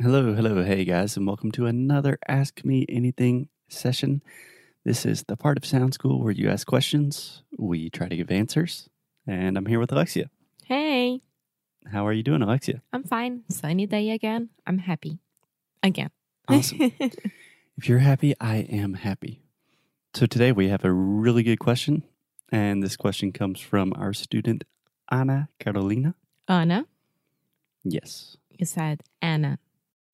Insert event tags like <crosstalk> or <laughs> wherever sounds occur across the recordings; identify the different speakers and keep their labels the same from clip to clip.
Speaker 1: Hello, hello, hey guys, and welcome to another Ask Me Anything session. This is the part of Sound School where you ask questions, we try to give answers, and I'm here with Alexia.
Speaker 2: Hey,
Speaker 1: How are you doing, Alexia?
Speaker 2: I'm fine. Sunny day again. I'm happy. Again.
Speaker 1: Awesome. <laughs> if you're happy, I am happy. So today we have a really good question, and this question comes from our student Anna Carolina.
Speaker 2: Anna,
Speaker 1: Yes,
Speaker 2: you said Anna.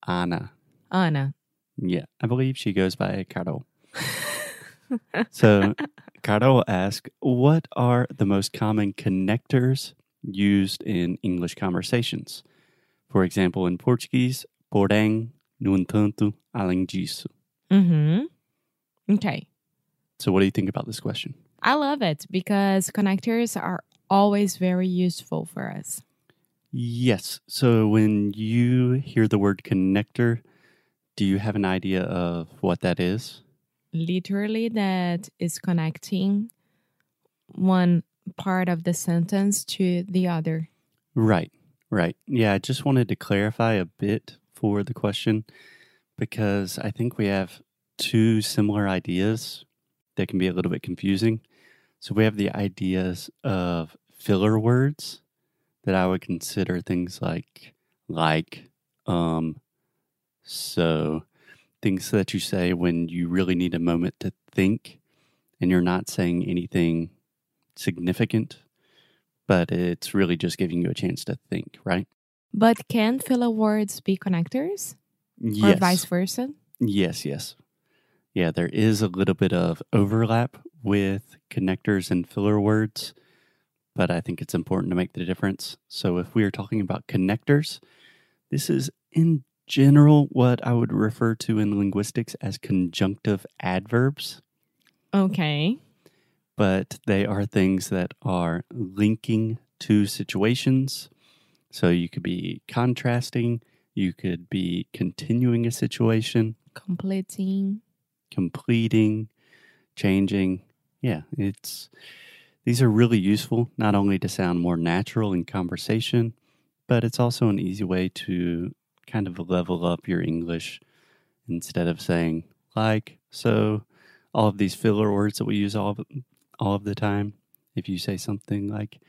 Speaker 1: Anna.
Speaker 2: Anna.
Speaker 1: Yeah, I believe she goes by Carol. <laughs> So, Carol asked, What are the most common connectors used in English conversations? For example, in Portuguese, porém, no entanto, além disso.
Speaker 2: mm-hmm. Okay.
Speaker 1: So, what do you think about this question?
Speaker 2: I love it because connectors are always very useful for us.
Speaker 1: Yes. So, when you hear the word connector, do you have an idea of what that is?
Speaker 2: Literally, that is connecting one part of the sentence to the other.
Speaker 1: Right, right. Yeah, I just wanted to clarify a bit for the question because I think we have two similar ideas that can be a little bit confusing. So we have the ideas of filler words that I would consider things like like um so things that you say when you really need a moment to think and you're not saying anything significant but it's really just giving you a chance to think, right?
Speaker 2: But can filler words be connectors or
Speaker 1: Yes.
Speaker 2: vice versa?
Speaker 1: Yes, yes. Yeah, there is a little bit of overlap with connectors and filler words, but I think it's important to make the difference. So if we are talking about connectors, this is in general what I would refer to in linguistics as conjunctive adverbs,
Speaker 2: Okay.
Speaker 1: but they are things that are linking two situations. So you could be contrasting, you could be continuing a situation,
Speaker 2: Completing.
Speaker 1: completing, changing. Yeah, it's these are really useful not only to sound more natural in conversation, but it's also an easy way to kind of level up your English instead of saying like so all of these filler words that we use all of, all of the time. If you say something like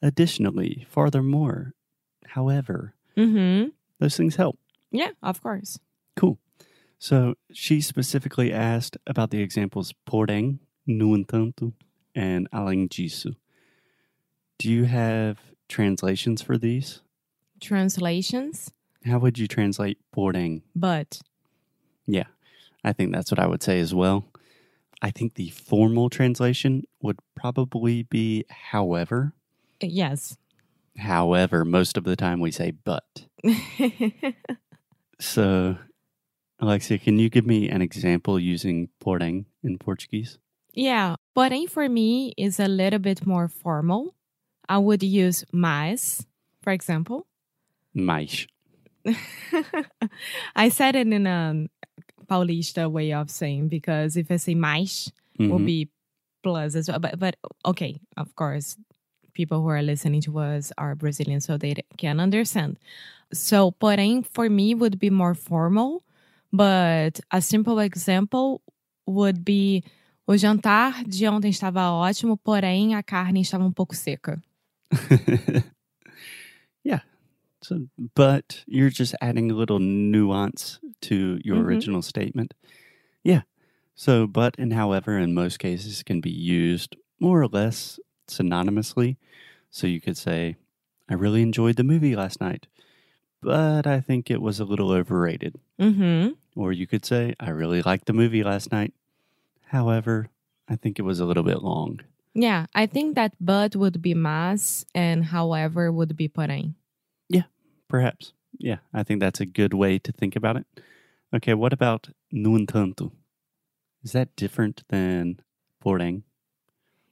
Speaker 1: additionally, furthermore, however,
Speaker 2: Mm-hmm.
Speaker 1: those things help.
Speaker 2: Yeah, of course.
Speaker 1: Cool. So she specifically asked about the examples porém, no entanto, and além disso. Do you have translations for these?
Speaker 2: Translations,
Speaker 1: How would you translate porém?
Speaker 2: but
Speaker 1: Yeah, I think that's what I would say as well. I think the formal translation would probably be however.
Speaker 2: yes.
Speaker 1: However, most of the time we say but. <laughs> So, Alexia, can you give me an example using porém in Portuguese?
Speaker 2: Yeah, porém for me is a little bit more formal. I would use mas, for example.
Speaker 1: Mais. <laughs>
Speaker 2: I said it in a Paulista way of saying because if I say mais, will
Speaker 1: Mhm.
Speaker 2: be plus as well. But but okay, of course, people who are listening to us are Brazilian, so they can understand. So, porém, for me would be more formal, but a simple example would be o jantar de ontem estava ótimo, porém a carne estava um pouco seca. <laughs>
Speaker 1: yeah. So, but you're just adding a little nuance to your
Speaker 2: Mhm.
Speaker 1: original statement. Yeah. So, but and however in most cases can be used more or less synonymously. So you could say, I really enjoyed the movie last night, but I think it was a little overrated.
Speaker 2: Mm-hmm.
Speaker 1: Or you could say, I really liked the movie last night. However, I think it was a little bit long.
Speaker 2: Yeah, I think that but would be mas and however would be porém.
Speaker 1: Yeah, perhaps. Yeah, I think that's a good way to think about it. Okay, what about no entanto? Is that different than porém?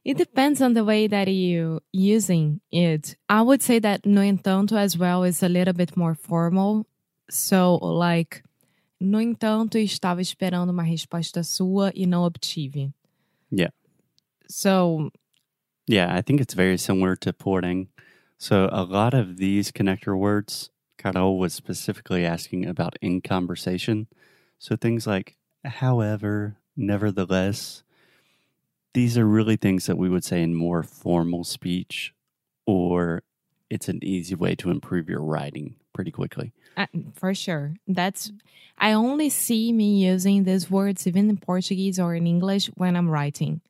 Speaker 2: It depends on the way that you using it. I would say that no entanto as well is a little bit more formal. So like no entanto estava esperando uma resposta sua e não obtive.
Speaker 1: Yeah.
Speaker 2: So
Speaker 1: Yeah, I think it's very similar to porém. So a lot of these connector words, Carol was specifically asking about in conversation. So things like however, nevertheless, these are really things that we would say in more formal speech, or it's an easy way to improve your writing pretty quickly.
Speaker 2: Uh, for sure. That's I only see me using these words even in Portuguese or in English when I'm writing.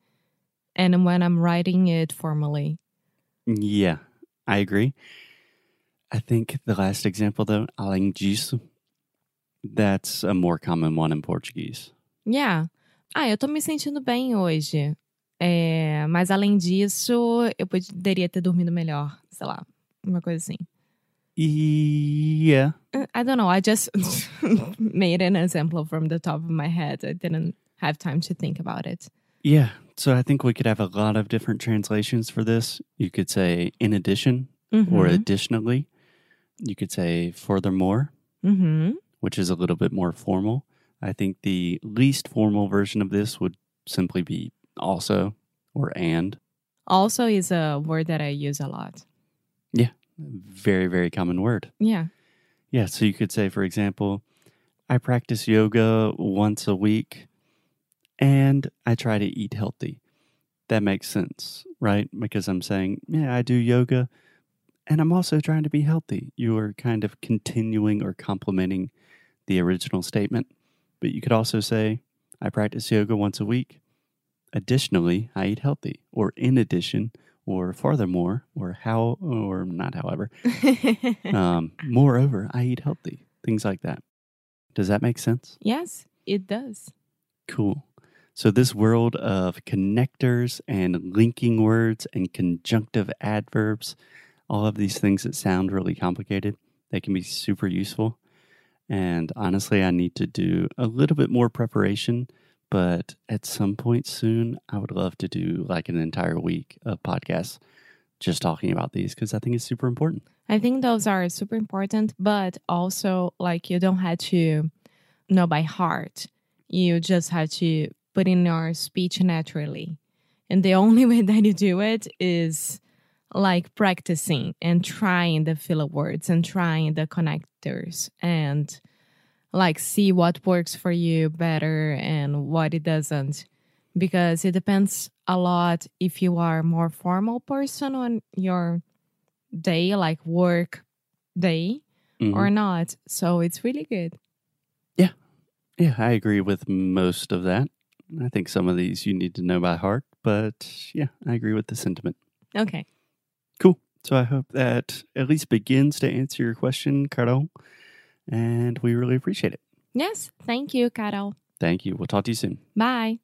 Speaker 2: And when I'm writing it formally.
Speaker 1: Yeah, I agree. I think the last example though, além disso, that's a more common one in Portuguese.
Speaker 2: Yeah. Ah, eu tô me sentindo bem hoje. É, mas além disso, eu poderia ter dormido melhor, sei lá, uma coisa assim.
Speaker 1: Yeah.
Speaker 2: Uh, I don't know. I just <laughs> made an example from the top of my head. I didn't have time to think about it.
Speaker 1: Yeah. So I think we could have a lot of different translations for this. You could say in addition or
Speaker 2: Mhm.
Speaker 1: additionally. You could say furthermore,
Speaker 2: Mhm.
Speaker 1: which is a little bit more formal. I think the least formal version of this would simply be also or and.
Speaker 2: Also is a word that I use a lot.
Speaker 1: Very, very common word.
Speaker 2: Yeah.
Speaker 1: Yeah. So you could say, for example, I practice yoga once a week and I try to eat healthy. That makes sense, right? Because I'm saying, yeah, I do yoga and I'm also trying to be healthy. You are kind of continuing or complementing the original statement. But you could also say, I practice yoga once a week. Additionally, I eat healthy, or in addition, or furthermore, or how, or not however. <laughs> Um, moreover, I eat healthy. Things like that. Does that make sense?
Speaker 2: yes, it does.
Speaker 1: Cool. So, this world of connectors and linking words and conjunctive adverbs, all of these things that sound really complicated, they can be super useful. And honestly, I need to do a little bit more preparation, but at some point soon, I would love to do like an entire week of podcasts just talking about these because I think it's super important.
Speaker 2: I think those are super important, but also like you don't have to know by heart. You just have to put in your speech naturally. And the only <laughs> way that you do it is like practicing and trying the filler words and trying the connectors and like see what works for you better and what it doesn't because it depends a lot if you are a more formal person on your day like work day
Speaker 1: Mhm.
Speaker 2: or not so it's really good Yeah,
Speaker 1: Yeah, I agree with most of that. I think some of these you need to know by heart, but yeah, I agree with the sentiment.
Speaker 2: okay
Speaker 1: Cool. So I hope that at least begins to answer your question, Carol, and we really appreciate it.
Speaker 2: yes thank you carol
Speaker 1: Thank you. We'll talk to you soon.
Speaker 2: bye